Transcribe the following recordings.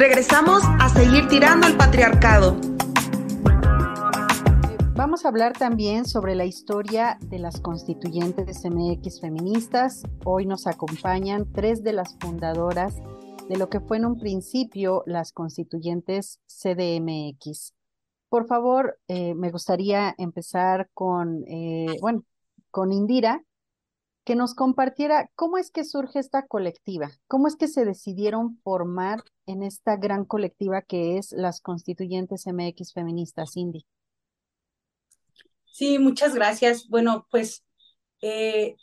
Regresamos a seguir tirando al patriarcado. Vamos a hablar también sobre la historia de las constituyentes MX feministas. Hoy nos acompañan tres de las fundadoras de lo que fue en un principio las constituyentes CDMX. Por favor, eh, me gustaría empezar con, eh, bueno, con Indira, que nos compartiera cómo es que surge esta colectiva, cómo es que se decidieron formar en esta gran colectiva que es las constituyentes MX feministas, Indy. Sí, muchas gracias. Bueno, pues eh,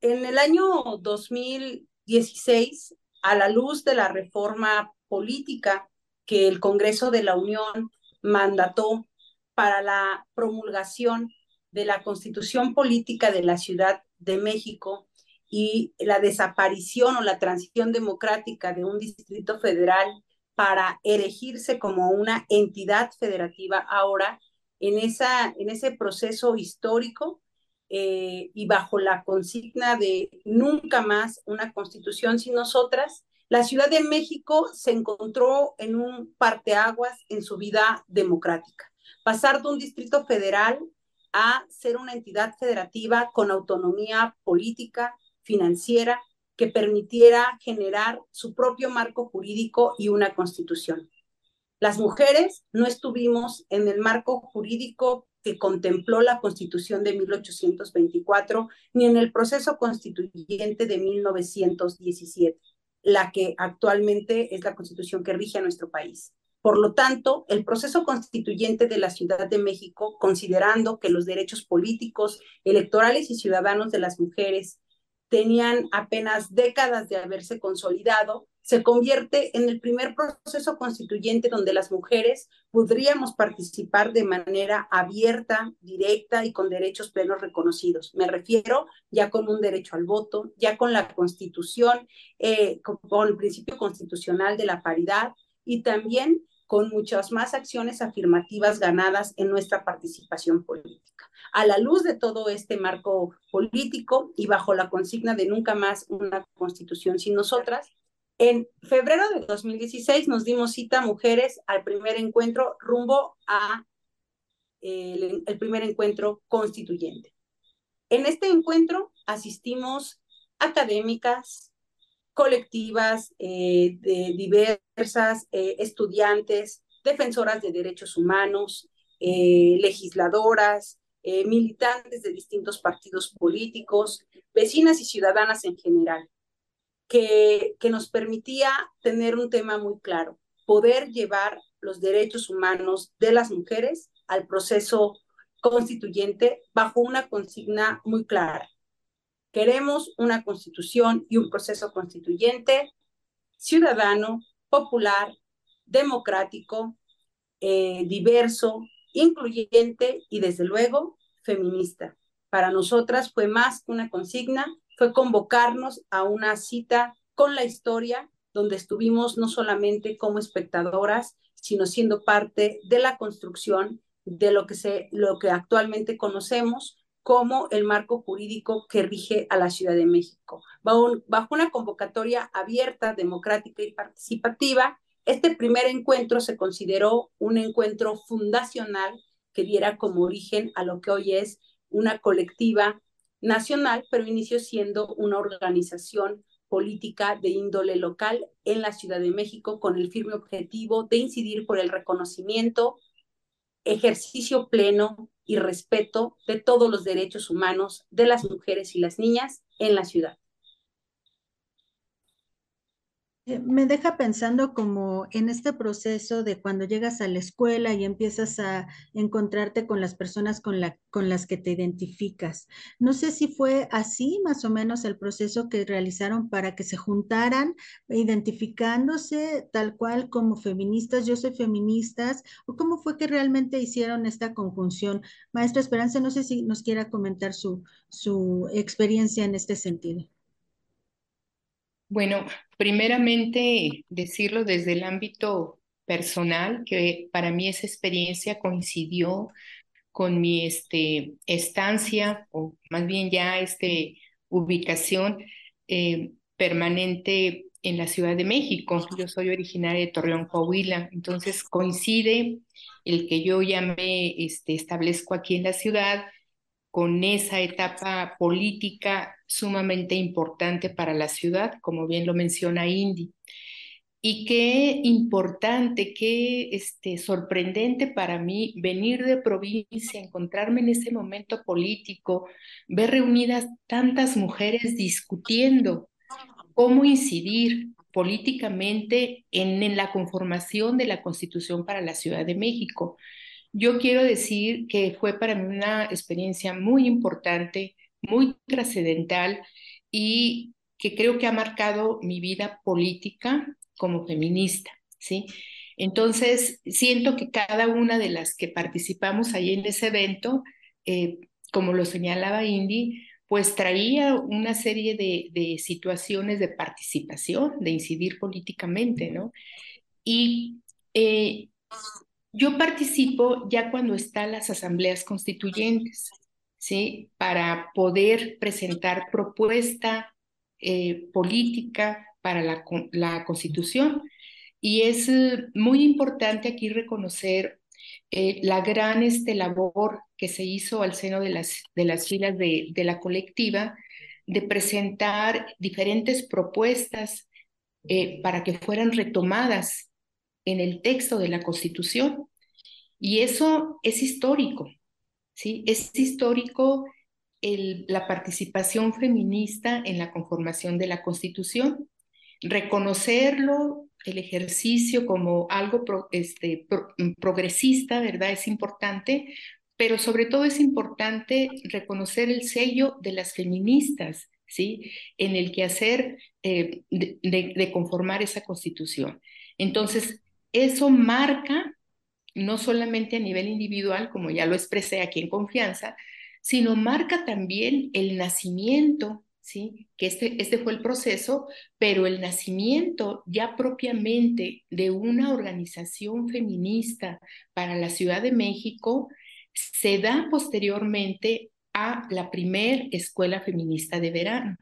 en el año 2016, a la luz de la reforma política que el Congreso de la Unión mandató para la promulgación de la Constitución Política de la Ciudad de México y la desaparición o la transición democrática de un distrito federal para erigirse como una entidad federativa ahora en, esa, en ese proceso histórico eh, y bajo la consigna de nunca más una constitución sin nosotras, la Ciudad de México se encontró en un parteaguas en su vida democrática. Pasar de un distrito federal a ser una entidad federativa con autonomía política, financiera, que permitiera generar su propio marco jurídico y una constitución. Las mujeres no estuvimos en el marco jurídico que contempló la Constitución de 1824 ni en el proceso constituyente de 1917, la que actualmente es la Constitución que rige a nuestro país. Por lo tanto, el proceso constituyente de la Ciudad de México, considerando que los derechos políticos, electorales y ciudadanos de las mujeres tenían apenas décadas de haberse consolidado, se convierte en el primer proceso constituyente donde las mujeres podríamos participar de manera abierta, directa y con derechos plenos reconocidos. Me refiero ya con un derecho al voto, ya con la constitución, eh, con el principio constitucional de la paridad y también con muchas más acciones afirmativas ganadas en nuestra participación política. A la luz de todo este marco político y bajo la consigna de nunca más una constitución sin nosotras, en febrero de 2016 nos dimos cita mujeres al primer encuentro rumbo a el, el primer encuentro constituyente. En este encuentro asistimos académicas, colectivas eh, de diversas, eh, estudiantes, defensoras de derechos humanos, eh, legisladoras, militantes de distintos partidos políticos, vecinas y ciudadanas en general, que, que nos permitía tener un tema muy claro, poder llevar los derechos humanos de las mujeres al proceso constituyente bajo una consigna muy clara, Queremos una constitución y un proceso constituyente ciudadano, popular, democrático, eh, diverso, incluyente y desde luego feminista. Para nosotras fue más que una consigna, fue convocarnos a una cita con la historia donde estuvimos no solamente como espectadoras, sino siendo parte de la construcción de lo que, se, lo que actualmente conocemos como el marco jurídico que rige a la Ciudad de México. Bajo, una convocatoria abierta, democrática y participativa, este primer encuentro se consideró un encuentro fundacional que diera como origen a lo que hoy es una colectiva nacional, pero inició siendo una organización política de índole local en la Ciudad de México con el firme objetivo de incidir por el reconocimiento, ejercicio pleno y respeto de todos los derechos humanos de las mujeres y las niñas en la ciudad. Eh, me deja pensando como en este proceso de cuando llegas a la escuela y empiezas a encontrarte con las personas con las que te identificas. No sé si fue así más o menos el proceso que realizaron para que se juntaran identificándose tal cual como feministas, yo soy feministas, o cómo fue que realmente hicieron esta conjunción. Maestra Esperanza, no sé si nos quiera comentar su, su experiencia en este sentido. Bueno, primeramente decirlo desde el ámbito personal, que para mí esa experiencia coincidió con mi este, estancia, o más bien ya este, ubicación eh, permanente en la Ciudad de México. Yo soy originaria de Torreón, Coahuila, entonces coincide el que yo ya me este, establezco aquí en la ciudad con esa etapa política sumamente importante para la ciudad, como bien lo menciona Indy. Y qué importante, qué este, sorprendente para mí venir de provincia, encontrarme en ese momento político, ver reunidas tantas mujeres discutiendo cómo incidir políticamente en, en la conformación de la Constitución para la Ciudad de México. Yo quiero decir que fue para mí una experiencia muy importante, muy trascendental y que creo que ha marcado mi vida política como feminista, ¿sí? Entonces, siento que cada una de las que participamos ahí en ese evento, eh, como lo señalaba Indy, pues traía una serie de, de, situaciones de participación, de incidir políticamente, ¿no? Y eh, yo participo ya cuando están las asambleas constituyentes, ¿sí? Para poder presentar propuesta eh, política para la, la, Constitución. Y es eh, muy importante aquí reconocer eh, la gran este, labor que se hizo al seno de las, de las filas de, de la colectiva de presentar diferentes propuestas para que fueran retomadas en el texto de la Constitución. Y eso es histórico, ¿sí? Es histórico la participación feminista en la conformación de la Constitución, reconocerlo, el ejercicio como algo este, pro, progresista, ¿verdad? Es importante, pero sobre todo es importante reconocer el sello de las feministas, ¿sí? En el quehacer eh, de, de, de conformar esa constitución. Entonces, eso marca no solamente a nivel individual, como ya lo expresé aquí en confianza, sino marca también el nacimiento, ¿sí? Que este, este fue el proceso, pero el nacimiento ya propiamente de una organización feminista para la Ciudad de México se da posteriormente a la primer escuela feminista de verano.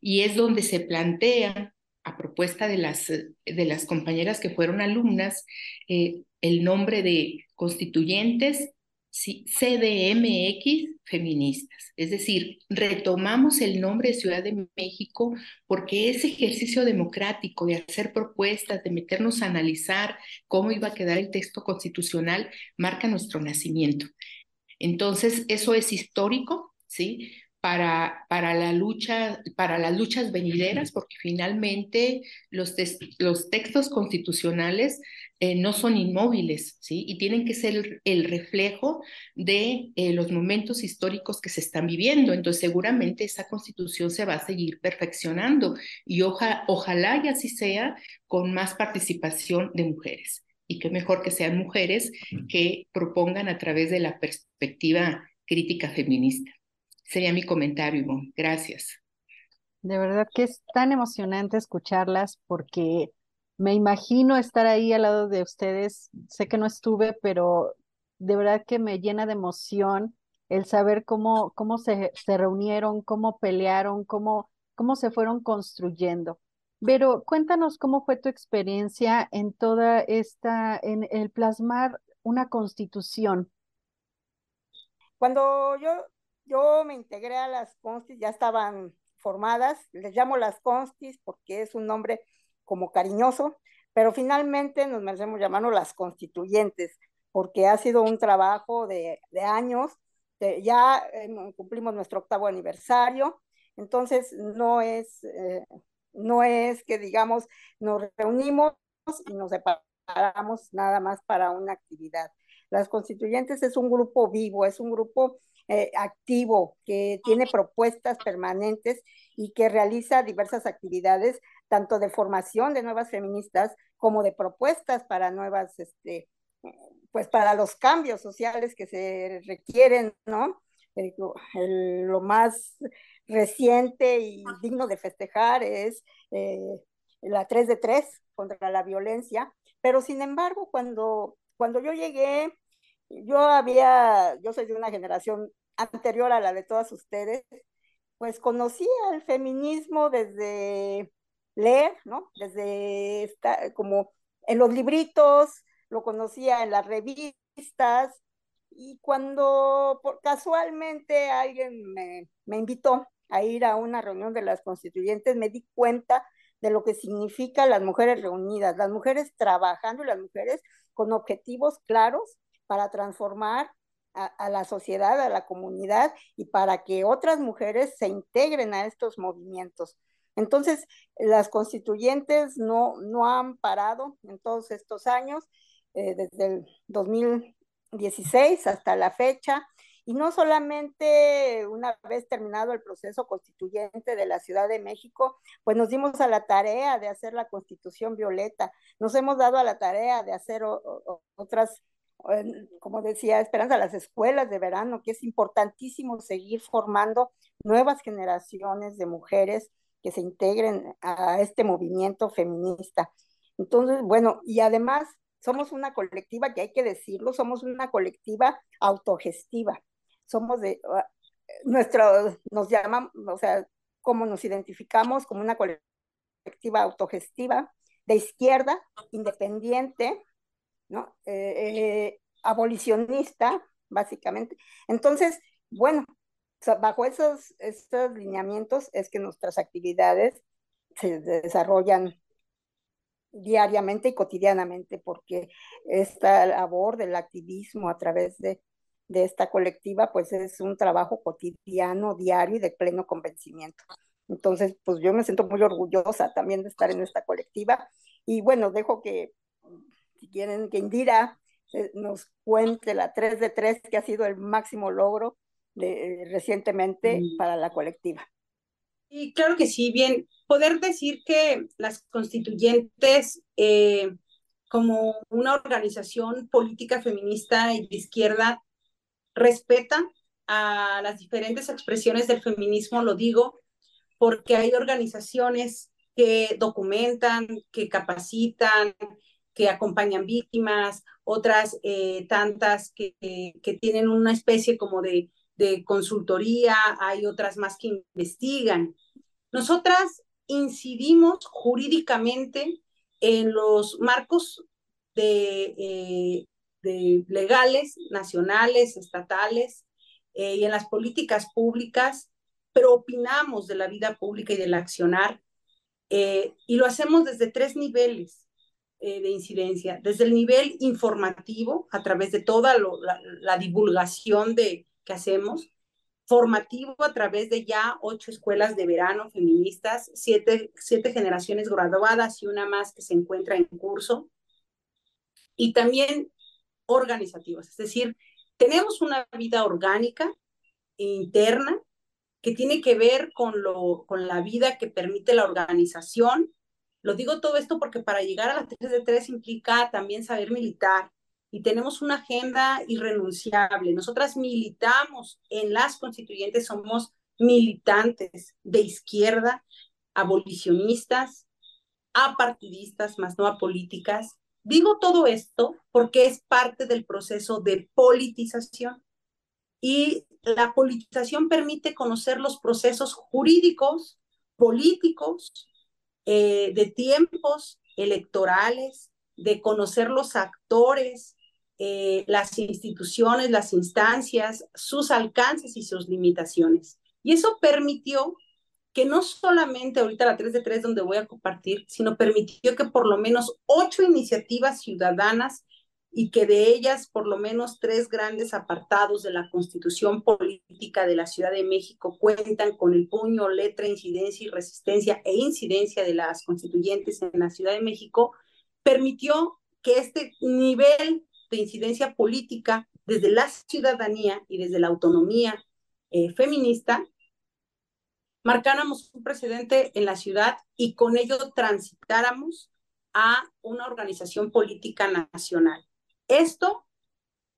Y es donde se plantea, a propuesta de las, de las compañeras que fueron alumnas, eh, el nombre de constituyentes CDMX feministas. Es decir, retomamos el nombre de Ciudad de México porque ese ejercicio democrático de hacer propuestas, de meternos a analizar cómo iba a quedar el texto constitucional, marca nuestro nacimiento. Entonces, eso es histórico, ¿sí? Para, para, la lucha, para las luchas venideras, porque finalmente los, los textos constitucionales eh, no son inmóviles, ¿sí? Y tienen que ser el, el reflejo de eh, los momentos históricos que se están viviendo. Entonces, seguramente esa constitución se va a seguir perfeccionando y oja, ojalá y así sea con más participación de mujeres. Y qué mejor que sean mujeres que propongan a través de la perspectiva crítica feminista. Sería mi comentario, Ivonne. Gracias. De verdad que es tan emocionante escucharlas porque me imagino estar ahí al lado de ustedes. Sé que no estuve, pero de verdad que me llena de emoción el saber cómo, cómo se, se reunieron, cómo pelearon, cómo, cómo se fueron construyendo. Pero cuéntanos cómo fue tu experiencia en toda esta, en el plasmar una constitución. Cuando yo, yo me integré a las constis, ya estaban formadas, les llamo las constis porque es un nombre como cariñoso, pero finalmente nos merecemos llamarnos las constituyentes, porque ha sido un trabajo de, de años, de, ya eh, cumplimos nuestro octavo aniversario, entonces no es, eh, no es que digamos nos reunimos y nos separamos nada más para una actividad. Las constituyentes es un grupo vivo, es un grupo eh, activo que tiene propuestas permanentes y que realiza diversas actividades tanto de formación de nuevas feministas como de propuestas para nuevas, este, pues para los cambios sociales que se requieren, ¿no? El, el, lo más reciente y digno de festejar es eh, la 3 de 3 contra la violencia, pero sin embargo, cuando, cuando yo llegué, yo había, yo soy de una generación anterior a la de todas ustedes, pues conocí al feminismo desde leer, ¿no? Desde como en los libritos, lo conocía en las revistas, y cuando casualmente alguien me, me invitó a ir a una reunión de las constituyentes, me di cuenta de lo que significa las mujeres reunidas, las mujeres trabajando y las mujeres con objetivos claros para transformar a, la sociedad, a la comunidad y para que otras mujeres se integren a estos movimientos. Entonces, las constituyentes no, no han parado en todos estos años, eh, desde el 2016 hasta la fecha, y no solamente una vez terminado el proceso constituyente de la Ciudad de México, pues nos dimos a la tarea de hacer la constitución violeta, nos hemos dado a la tarea de hacer otras como decía Esperanza, las escuelas de verano, que es importantísimo seguir formando nuevas generaciones de mujeres que se integren a este movimiento feminista. Entonces, bueno, y además somos una colectiva, que hay que decirlo, somos una colectiva autogestiva. Somos de, ah, nuestro, nos llaman, o sea, como nos identificamos como una colectiva autogestiva de izquierda, independiente, ¿no? Eh, eh, abolicionista, básicamente. Entonces, bueno, bajo esos, estos lineamientos es que nuestras actividades se desarrollan diariamente y cotidianamente, porque esta labor del activismo a través de, de esta colectiva, pues es un trabajo cotidiano, diario y de pleno convencimiento. Entonces, pues yo me siento muy orgullosa también de estar en esta colectiva. Y bueno, dejo que si quieren que Indira eh, nos cuente la 3 de 3, que ha sido el máximo logro de, recientemente mm. para la colectiva. Y claro que sí, bien, poder decir que las constituyentes eh, como una organización política feminista y de izquierda respeta a las diferentes expresiones del feminismo, lo digo, porque hay organizaciones que documentan, que capacitan, que acompañan víctimas, otras eh, tantas que, que, tienen una especie como de, de consultoría, hay otras más que investigan. Nosotras incidimos jurídicamente en los marcos de, eh, de legales, nacionales, estatales eh, y en las políticas públicas, pero opinamos de la vida pública y del accionar. y lo hacemos desde tres niveles. Eh, de incidencia, desde el nivel informativo, a través de toda la, divulgación de, que hacemos, formativo a través de ya ocho escuelas de verano feministas, siete, siete generaciones graduadas y una más que se encuentra en curso, y también organizativas, es decir, tenemos una vida orgánica e interna que tiene que ver con, lo, con la vida que permite la organización. Lo digo todo esto porque para llegar a las 3 de 3 implica también saber militar y tenemos una agenda irrenunciable. Nosotras militamos en las constituyentes, somos militantes de izquierda, abolicionistas, apartidistas, más no apolíticas. Digo todo esto porque es parte del proceso de politización y la politización permite conocer los procesos jurídicos, políticos, eh, de tiempos electorales, de conocer los actores, eh, las instituciones, las instancias, sus alcances y sus limitaciones. Y eso permitió que no solamente ahorita la 3 de 3 donde voy a compartir, sino permitió que por lo menos ocho iniciativas ciudadanas y que de ellas por lo menos tres grandes apartados de la constitución política de la Ciudad de México cuentan con el puño, letra, incidencia y resistencia e incidencia de las constituyentes en la Ciudad de México, permitió que este nivel de incidencia política desde la ciudadanía y desde la autonomía eh, feminista marcáramos un precedente en la ciudad y con ello transitáramos a una organización política nacional. Esto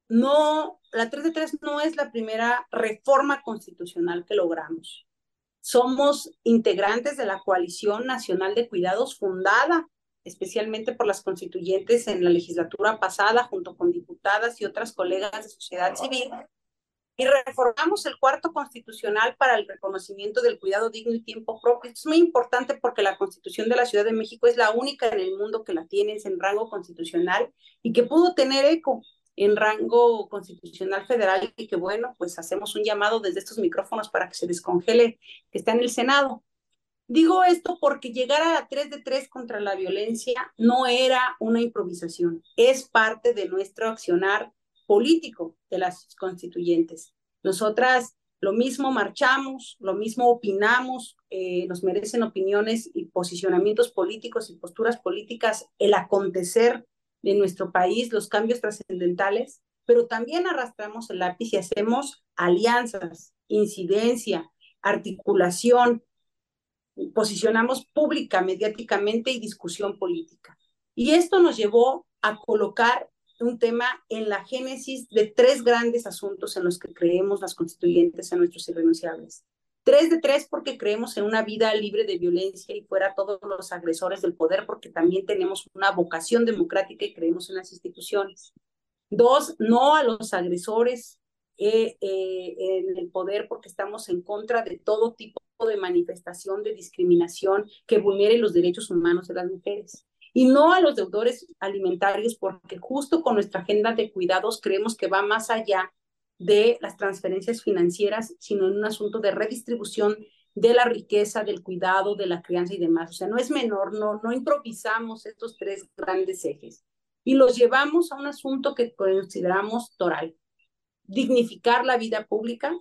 no, la 3 de 3 no es la primera reforma constitucional que logramos. Somos integrantes de la Coalición Nacional de Cuidados fundada especialmente por las constituyentes en la legislatura pasada, junto con diputadas y otras colegas de sociedad civil, y reformamos el cuarto constitucional para el reconocimiento del cuidado digno y tiempo propio. Esto es muy importante porque la constitución de la Ciudad de México es la única en el mundo que la tiene en rango constitucional y que pudo tener eco en rango constitucional federal y que bueno, pues hacemos un llamado desde estos micrófonos para que se descongele que está en el Senado. Digo esto porque llegar a la 3 de 3 contra la violencia no era una improvisación, es parte de nuestro accionar político de las constituyentes. Nosotras lo mismo marchamos, lo mismo opinamos, eh, nos merecen opiniones y posicionamientos políticos y posturas políticas el acontecer de nuestro país, los cambios trascendentales, pero también arrastramos el lápiz y hacemos alianzas, incidencia, articulación, posicionamos pública, mediáticamente y discusión política. Y esto nos llevó a colocar un tema en la génesis de tres grandes asuntos en los que creemos las constituyentes en nuestros irrenunciables. Tres de tres porque creemos en una vida libre de violencia y fuera todos los agresores del poder porque también tenemos una vocación democrática y creemos en las instituciones. Dos, no a los agresores eh, eh, en el poder porque estamos en contra de todo tipo de manifestación de discriminación que vulnere los derechos humanos de las mujeres. Y no a los deudores alimentarios, porque justo con nuestra agenda de cuidados creemos que va más allá de las transferencias financieras, sino en un asunto de redistribución de la riqueza, del cuidado, de la crianza y demás. O sea, no es menor, no, no improvisamos estos tres grandes ejes. Y los llevamos a un asunto que consideramos toral, dignificar la vida pública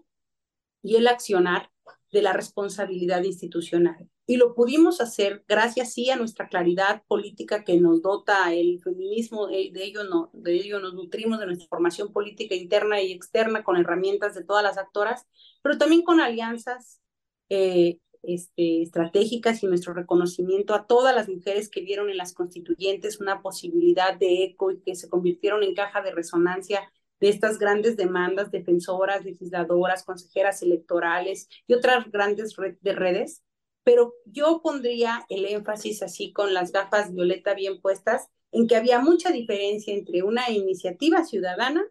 y el accionar de la responsabilidad institucional. Y lo pudimos hacer gracias sí a nuestra claridad política que nos dota el feminismo, eh, de ello, no, de ello nos nutrimos de nuestra formación política interna y externa con herramientas de todas las actoras, pero también con alianzas eh, este, estratégicas y nuestro reconocimiento a todas las mujeres que vieron en las constituyentes una posibilidad de eco y que se convirtieron en caja de resonancia de estas grandes demandas, defensoras, legisladoras, consejeras electorales y otras grandes de redes pero yo pondría el énfasis así con las gafas violeta bien puestas en que había mucha diferencia entre una iniciativa ciudadana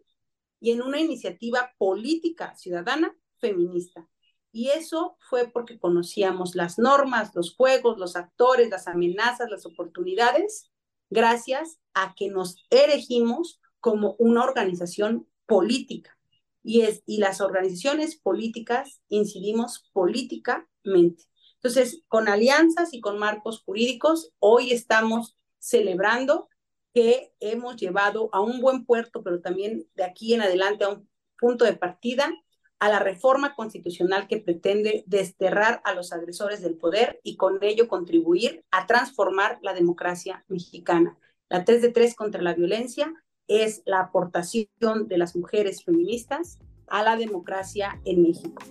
y en una iniciativa política ciudadana feminista. Y eso fue porque conocíamos las normas, los juegos, los actores, las amenazas, las oportunidades, gracias a que nos erigimos como una organización política. Y, es, y las organizaciones políticas incidimos políticamente. Entonces, con alianzas y con marcos jurídicos, hoy estamos celebrando que hemos llevado a un buen puerto, pero también de aquí en adelante a un punto de partida a la reforma constitucional que pretende desterrar a los agresores del poder y con ello contribuir a transformar la democracia mexicana. La 3 de 3 contra la violencia es la aportación de las mujeres feministas a la democracia en México.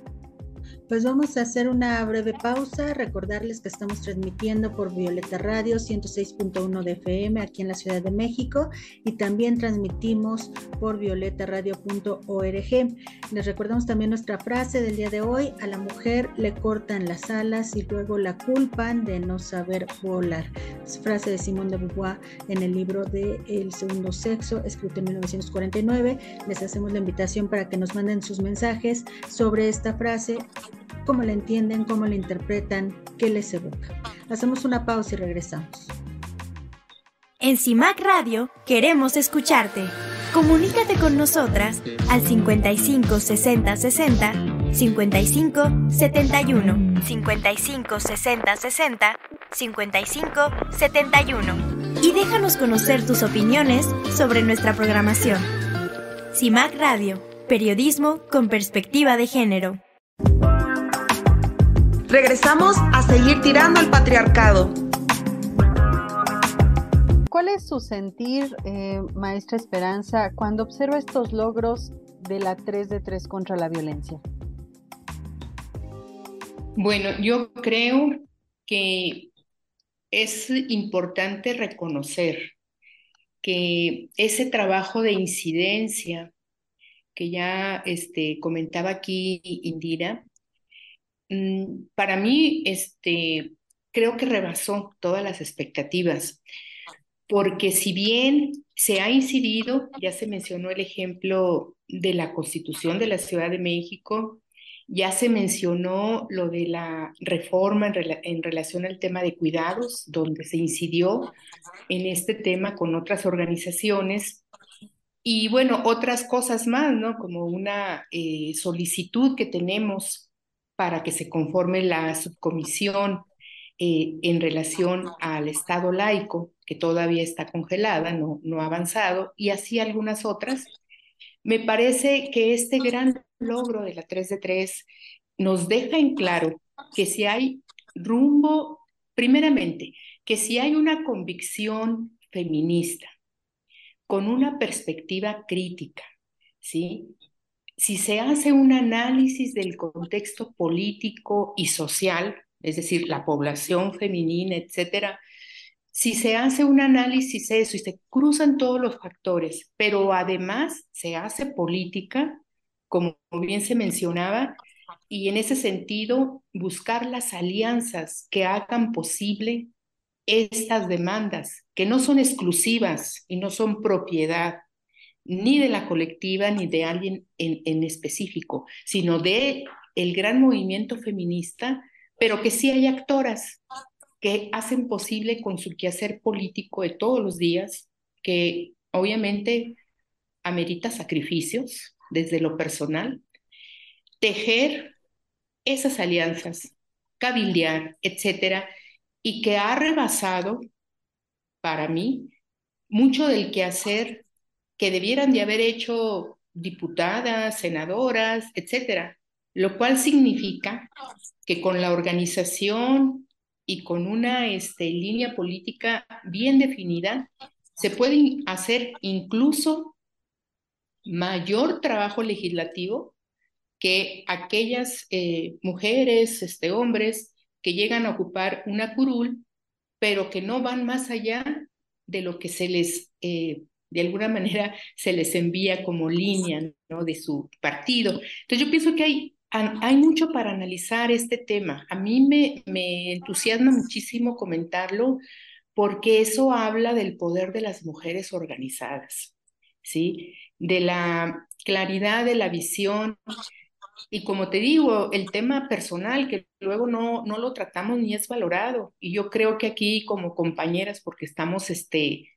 Pues vamos a hacer una breve pausa, recordarles que estamos transmitiendo por Violeta Radio 106.1 de FM aquí en la Ciudad de México y también transmitimos por violetaradio.org. Les recordamos también nuestra frase del día de hoy, a la mujer le cortan las alas y luego la culpan de no saber volar. Frase de Simone de Beauvoir en el libro de El segundo sexo, escrito en 1949. Les hacemos la invitación para que nos manden sus mensajes sobre esta frase cómo la entienden, cómo la interpretan, qué les evoca. Hacemos una pausa y regresamos. En CIMAC Radio queremos escucharte. Comunícate con nosotras al 55 60 60 55 71 55 60 60 55 71 y déjanos conocer tus opiniones sobre nuestra programación. CIMAC Radio, periodismo con perspectiva de género. Regresamos a seguir tirando al patriarcado. ¿Cuál es su sentir, eh, maestra Esperanza, cuando observa estos logros de la 3 de 3 contra la violencia? Bueno, yo creo que es importante reconocer que ese trabajo de incidencia que ya este, comentaba aquí Indira, para mí, este, creo que rebasó todas las expectativas, porque si bien se ha incidido, ya se mencionó el ejemplo de la Constitución de la Ciudad de México, ya se mencionó lo de la reforma en, relación al tema de cuidados, donde se incidió en este tema con otras organizaciones. Y bueno, otras cosas más, ¿no? Como una eh, solicitud que tenemos para que se conforme la subcomisión eh, en relación al Estado laico, que todavía está congelada, no, no ha avanzado, y así algunas otras me parece que este gran logro de la 3 de 3 nos deja en claro que si hay rumbo, primeramente, que si hay una convicción feminista con una perspectiva crítica, ¿sí? Si se hace un análisis del contexto político y social, es decir, la población femenina, etcétera, si se hace un análisis eso y se cruzan todos los factores, pero además se hace política, como bien se mencionaba, y en ese sentido buscar las alianzas que hagan posible estas demandas, que no son exclusivas y no son propiedad ni de la colectiva ni de alguien en, específico, sino de el gran movimiento feminista, pero que sí hay actoras que hacen posible con su quehacer político de todos los días, que obviamente amerita sacrificios desde lo personal, tejer esas alianzas, cabildear, etcétera, y que ha rebasado, para mí, mucho del quehacer que debieran de haber hecho diputadas, senadoras, etcétera, lo cual significa que con la organización y con una este, línea política bien definida, se puede hacer incluso mayor trabajo legislativo que aquellas eh, mujeres, este, hombres que llegan a ocupar una curul, pero que no van más allá de lo que se les, eh, de alguna manera, se les envía como línea de su partido. Entonces yo pienso que hay hay mucho para analizar este tema. A mí me, me entusiasma muchísimo comentarlo porque eso habla del poder de las mujeres organizadas, ¿sí? De la claridad de la visión. Y como te digo, el tema personal, que luego no, no lo tratamos ni es valorado. Y yo creo que aquí como compañeras, porque estamos este,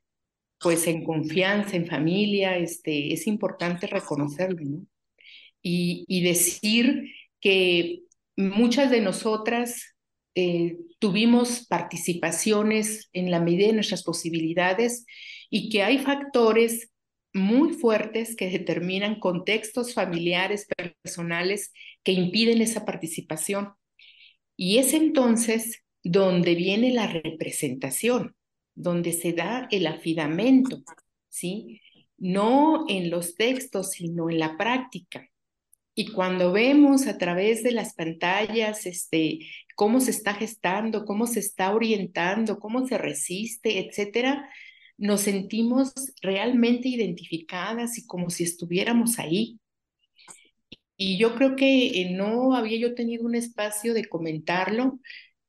pues en confianza, en familia, este, es importante reconocerlo, ¿no? y, decir que muchas de nosotras eh, tuvimos participaciones en la medida de nuestras posibilidades y que hay factores muy fuertes que determinan contextos familiares, personales, que impiden esa participación. Y es entonces donde viene la representación, donde se da el afidamento, ¿sí? No en los textos, sino en la práctica. Y cuando vemos a través de las pantallas este, cómo se está gestando, cómo se está orientando, cómo se resiste, etcétera, nos sentimos realmente identificadas y como si estuviéramos ahí. Y yo creo que eh, no había yo tenido un espacio de comentarlo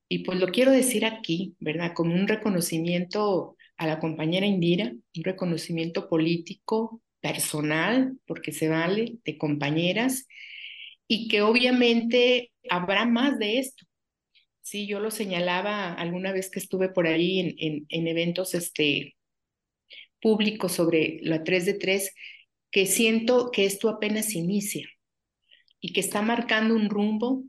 y pues lo quiero decir aquí, ¿verdad? Como un reconocimiento a la compañera Indira, un reconocimiento político, personal, porque se vale, de compañeras, y que obviamente habrá más de esto. Sí, yo lo señalaba alguna vez que estuve por ahí en, en, eventos este, públicos sobre la 3 de 3, que siento que esto apenas inicia y que está marcando un rumbo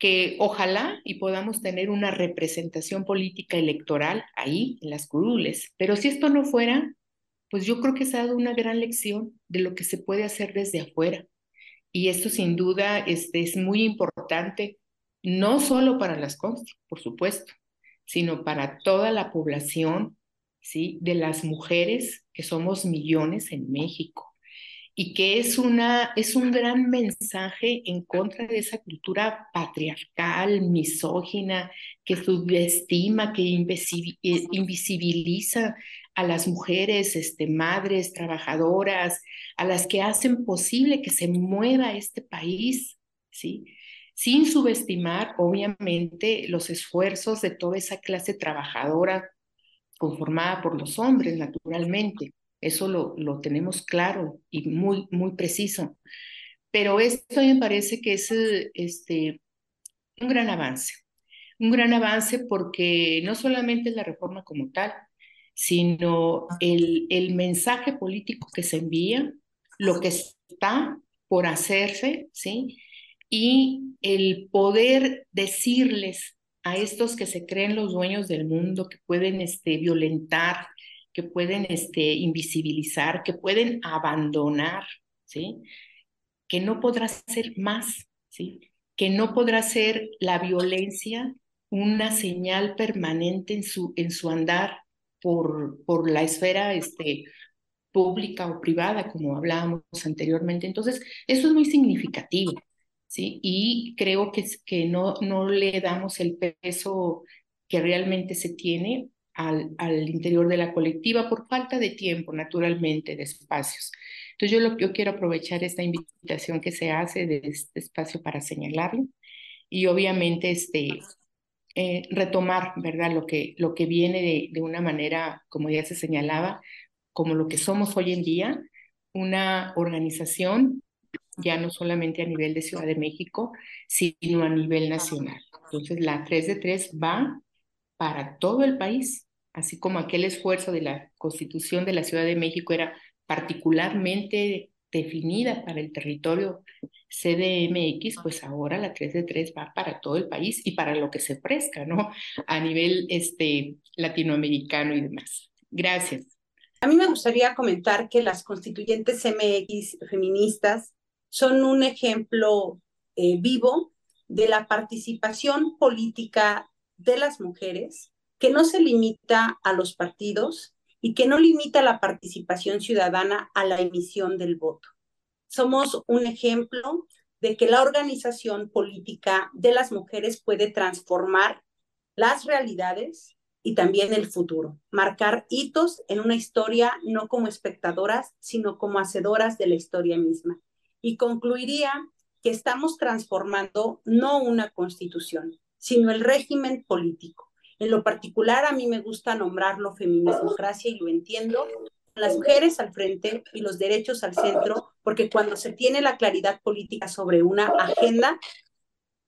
que ojalá y podamos tener una representación política electoral ahí en las curules. Pero si esto no fuera, pues yo creo que se ha dado una gran lección de lo que se puede hacer desde afuera. Y esto sin duda este, es muy importante, no solo para las constas, por supuesto, sino para toda la población, ¿sí? De las mujeres, que somos millones en México y que es, una, es un gran mensaje en contra de esa cultura patriarcal, misógina, que subestima, que eh, invisibiliza a las mujeres, este, madres, trabajadoras, a las que hacen posible que se mueva este país, ¿sí? Sin subestimar, obviamente, los esfuerzos de toda esa clase trabajadora conformada por los hombres, naturalmente. Eso lo, lo tenemos claro y muy, muy preciso. Pero esto me parece que es este, un gran avance, un gran avance porque no solamente es la reforma como tal, sino el, el mensaje político que se envía, lo que está por hacerse, ¿sí? Y el poder decirles a estos que se creen los dueños del mundo, que pueden este, violentar, que pueden este, invisibilizar, que pueden abandonar, ¿sí? Que no podrá ser más, ¿sí? Que no podrá ser la violencia una señal permanente en su, en su andar por, por la esfera este, pública o privada, como hablábamos anteriormente. Entonces, eso es muy significativo, ¿sí? Y creo que, que no, no le damos el peso que realmente se tiene al, al, interior de la colectiva por falta de tiempo, naturalmente, de espacios. Entonces yo, lo, yo quiero aprovechar esta invitación que se hace de este espacio para señalarlo y obviamente este, eh, retomar, ¿verdad? Lo que, lo que viene de, de una manera, como ya se señalaba, como lo que somos hoy en día, una organización ya no solamente a nivel de Ciudad de México, sino a nivel nacional. Entonces, la 3 de 3 va para todo el país, así como aquel esfuerzo de la Constitución de la Ciudad de México era particularmente definida para el territorio CDMX, pues ahora la 3 de 3 va para todo el país y para lo que se presta, ¿no? A nivel este, latinoamericano y demás. Gracias. A mí me gustaría comentar que las constituyentes MX feministas son un ejemplo eh, vivo de la participación política de las mujeres que no se limita a los partidos y que no limita la participación ciudadana a la emisión del voto. Somos un ejemplo de que la organización política de las mujeres puede transformar las realidades y también el futuro, marcar hitos en una historia no como espectadoras, sino como hacedoras de la historia misma. Y concluiría que estamos transformando no una constitución, sino el régimen político. En lo particular, a mí me gusta nombrarlo feminismocracia y lo entiendo, las mujeres al frente y los derechos al centro, porque cuando se tiene la claridad política sobre una agenda,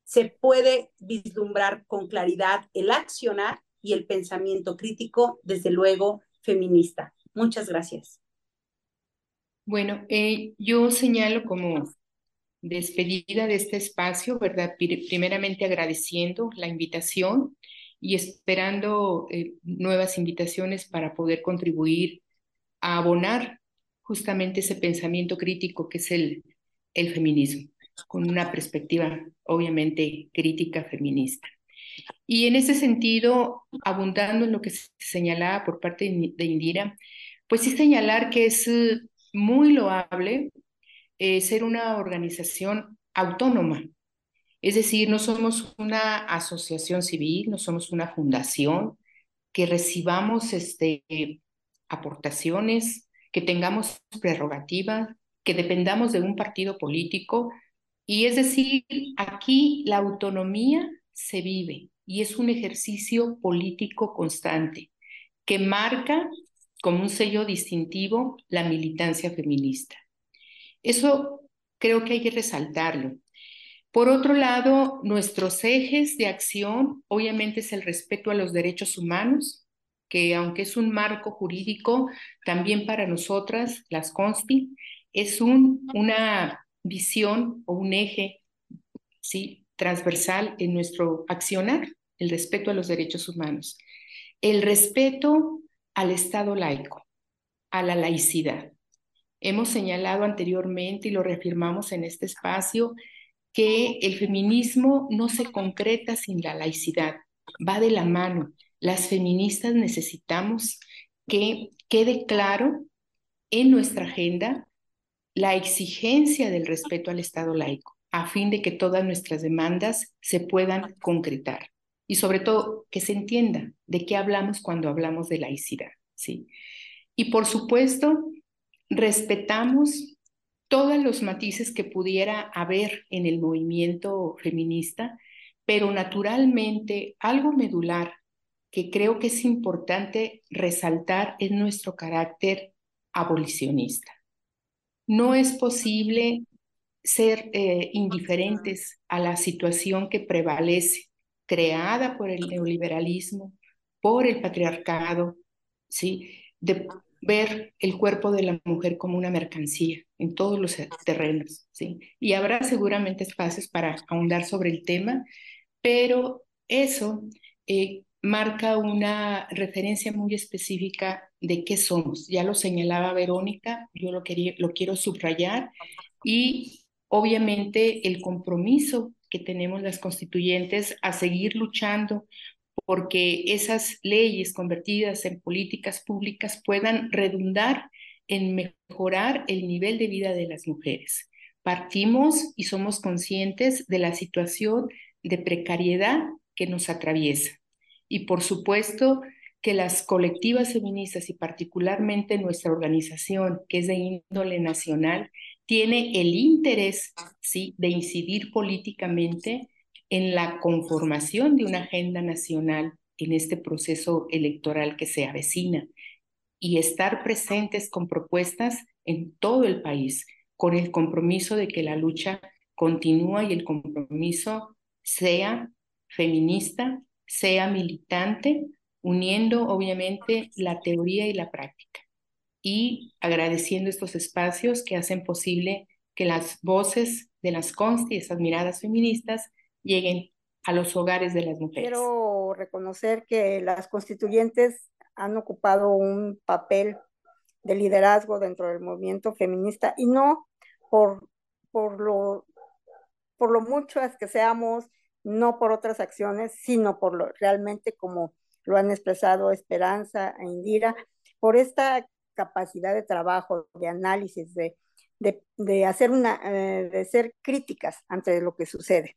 se puede vislumbrar con claridad el accionar y el pensamiento crítico, desde luego, feminista. Muchas gracias. Bueno, eh, yo señalo como despedida de este espacio, ¿verdad? Primeramente agradeciendo la invitación y esperando eh, nuevas invitaciones para poder contribuir a abonar justamente ese pensamiento crítico que es el, el feminismo, con una perspectiva obviamente crítica feminista. Y en ese sentido, abundando en lo que se señalaba por parte de Indira, pues sí señalar que es muy loable eh, ser una organización autónoma. Es decir, no somos una asociación civil, no somos una fundación, que recibamos este, aportaciones, que tengamos prerrogativas, que dependamos de un partido político. Y es decir, aquí la autonomía se vive y es un ejercicio político constante que marca como un sello distintivo la militancia feminista. Eso creo que hay que resaltarlo. Por otro lado, nuestros ejes de acción obviamente es el respeto a los derechos humanos, que aunque es un marco jurídico, también para nosotras, las CONSTI, es un, una visión o un eje ¿sí? transversal en nuestro accionar, el respeto a los derechos humanos. El respeto al Estado laico, a la laicidad. Hemos señalado anteriormente y lo reafirmamos en este espacio que el feminismo no se concreta sin la laicidad, va de la mano. Las feministas necesitamos que quede claro en nuestra agenda la exigencia del respeto al Estado laico, a fin de que todas nuestras demandas se puedan concretar y sobre todo que se entienda de qué hablamos cuando hablamos de laicidad, ¿sí? Y por supuesto, respetamos todos los matices que pudiera haber en el movimiento feminista, pero naturalmente algo medular que creo que es importante resaltar es nuestro carácter abolicionista. No es posible ser eh, indiferentes a la situación que prevalece, creada por el neoliberalismo, por el patriarcado, ¿sí? Ver el cuerpo de la mujer como una mercancía en todos los terrenos. ¿sí? Y habrá seguramente espacios para ahondar sobre el tema, pero eso eh, marca una referencia muy específica de qué somos. Ya lo señalaba Verónica, yo lo, quería, lo quiero subrayar y obviamente el compromiso que tenemos las constituyentes a seguir luchando porque esas leyes convertidas en políticas públicas puedan redundar en mejorar el nivel de vida de las mujeres. Partimos y somos conscientes de la situación de precariedad que nos atraviesa. Y por supuesto que las colectivas feministas y particularmente nuestra organización, que es de índole nacional, tiene el interés ¿sí? de incidir políticamente en la conformación de una agenda nacional en este proceso electoral que se avecina. Y estar presentes con propuestas en todo el país, con el compromiso de que la lucha continúa y el compromiso sea feminista, sea militante, uniendo obviamente la teoría y la práctica. Y agradeciendo estos espacios que hacen posible que las voces de las consti, esas miradas feministas, lleguen a los hogares de las mujeres. Quiero reconocer que las constituyentes han ocupado un papel de liderazgo dentro del movimiento feminista y no por, por, lo, por lo muchas que seamos, no por otras acciones, sino por lo realmente como lo han expresado Esperanza e Indira, por esta capacidad de trabajo, de análisis, de, de, hacer una, eh, de ser críticas ante lo que sucede,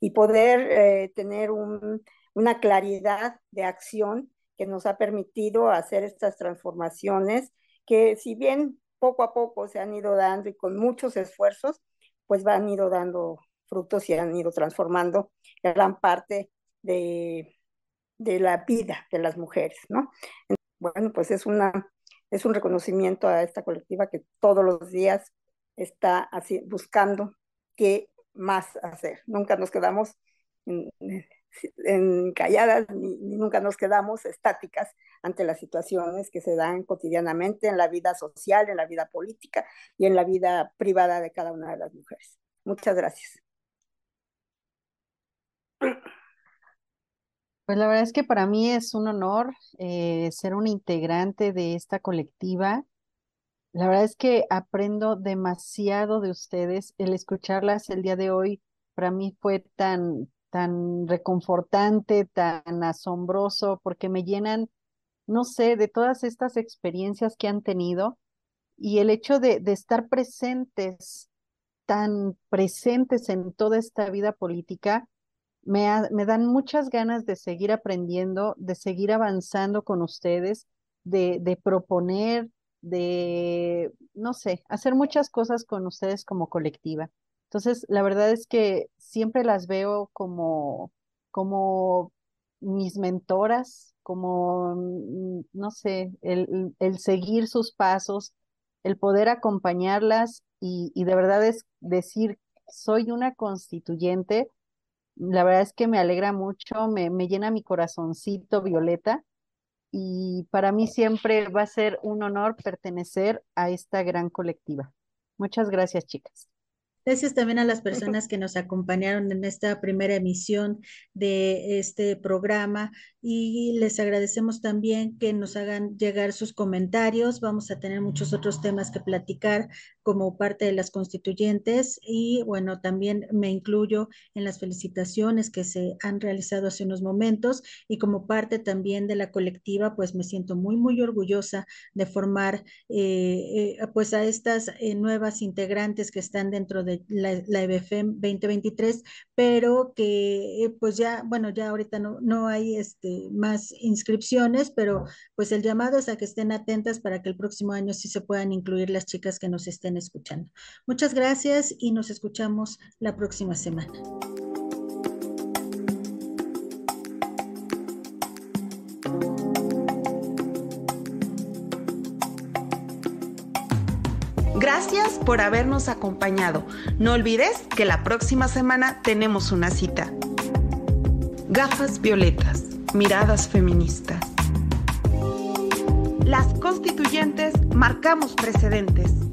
Y poder eh, tener una claridad de acción que nos ha permitido hacer estas transformaciones que si bien poco a poco se han ido dando y con muchos esfuerzos, pues van ido dando frutos y han ido transformando gran parte de, de la vida de las mujeres, ¿no? Bueno, pues es una es un reconocimiento a esta colectiva que todos los días está así, buscando qué más hacer. Nunca nos quedamos en, calladas ni, nunca nos quedamos estáticas ante las situaciones que se dan cotidianamente en la vida social, en la vida política y en la vida privada de cada una de las mujeres. Muchas gracias. Pues la verdad es que para mí es un honor eh, ser un integrante de esta colectiva. La verdad es que aprendo demasiado de ustedes. El escucharlas el día de hoy para mí fue tan, tan reconfortante, tan asombroso, porque me llenan, no sé, de todas estas experiencias que han tenido y el hecho de, de estar presentes, tan presentes en toda esta vida política me, dan muchas ganas de seguir aprendiendo, de seguir avanzando con ustedes, de, de proponer, de, no sé, hacer muchas cosas con ustedes como colectiva. Entonces, la verdad es que siempre las veo como, como mis mentoras, como, mm, no sé, el, el seguir sus pasos, el poder acompañarlas y, y de verdad es decir, soy una constituyente la verdad es que me alegra mucho, me, me llena mi corazoncito violeta y para mí siempre va a ser un honor pertenecer a esta gran colectiva. Muchas gracias, chicas. Gracias también a las personas que nos acompañaron en esta primera emisión de este programa y les agradecemos también que nos hagan llegar sus comentarios. Vamos a tener muchos otros temas que platicar como parte de las constituyentes y bueno, también me incluyo en las felicitaciones que se han realizado hace unos momentos y como parte también de la colectiva, pues me siento muy, muy orgullosa de formar eh, eh, pues a estas eh, nuevas integrantes que están dentro de la, la EBFEM 2023, pero que eh, pues ya, bueno, ya ahorita no, no hay este, más inscripciones, pero pues el llamado es a que estén atentas para que el próximo año sí se puedan incluir las chicas que nos estén escuchando. Muchas gracias y nos escuchamos la próxima semana. Gracias por habernos acompañado. No olvides que la próxima semana tenemos una cita. Gafas violetas, miradas feministas. Las constituyentes marcamos precedentes.